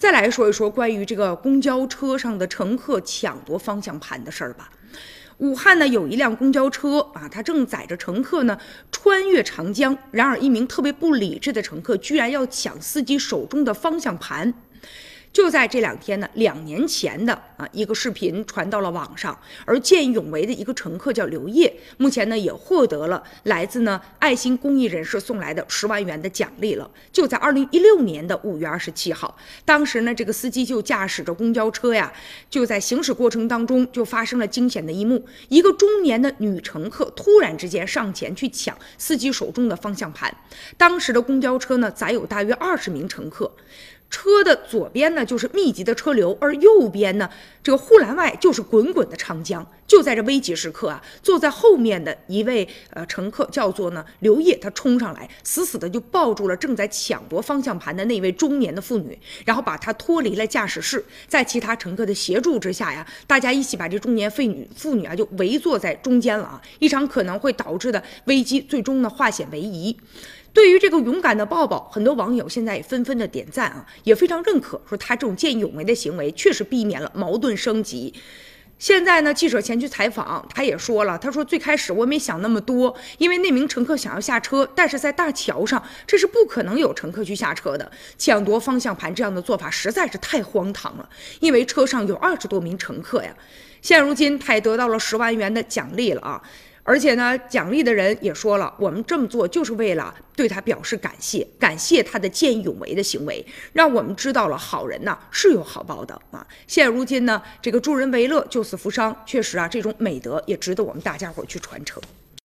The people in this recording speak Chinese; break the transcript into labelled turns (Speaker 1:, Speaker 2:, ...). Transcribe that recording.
Speaker 1: 再来说一说关于这个公交车上的乘客抢夺方向盘的事儿吧。武汉呢有一辆公交车啊，它正载着乘客呢穿越长江，然而一名特别不理智的乘客居然要抢司机手中的方向盘。就在这两天呢，两年前的啊一个视频传到了网上，而见义勇为的一个乘客叫刘烨，目前呢也获得了来自呢爱心公益人士送来的十万元的奖励了。就在二零一六年的五月二十七号，当时呢这个司机就驾驶着公交车呀，就在行驶过程当中就发生了惊险的一幕，一个中年的女乘客突然之间上前去抢司机手中的方向盘，当时的公交车呢载有大约二十名乘客。车的左边呢就是密集的车流，而右边呢，这个护栏外就是滚滚的长江。就在这危急时刻啊，坐在后面的一位呃乘客叫做呢刘烨，他冲上来，死死的就抱住了正在抢夺方向盘的那位中年的妇女，然后把她脱离了驾驶室，在其他乘客的协助之下呀，大家一起把这中年妇女妇女啊就围坐在中间了啊，一场可能会导致的危机最终呢化险为夷。对于这个勇敢的抱抱，很多网友现在也纷纷的点赞啊，也非常认可，说他这种见义勇为的行为确实避免了矛盾升级。现在呢，记者前去采访，他也说了，他说最开始我没想那么多，因为那名乘客想要下车，但是在大桥上，这是不可能有乘客去下车的。抢夺方向盘这样的做法实在是太荒唐了，因为车上有二十多名乘客呀。现如今他也得到了十万元的奖励了啊。而且呢，奖励的人也说了，我们这么做就是为了对他表示感谢，感谢他的见义勇为的行为，让我们知道了好人呐是有好报的啊。现如今呢，这个助人为乐、救死扶伤，确实啊，这种美德也值得我们大家伙去传承。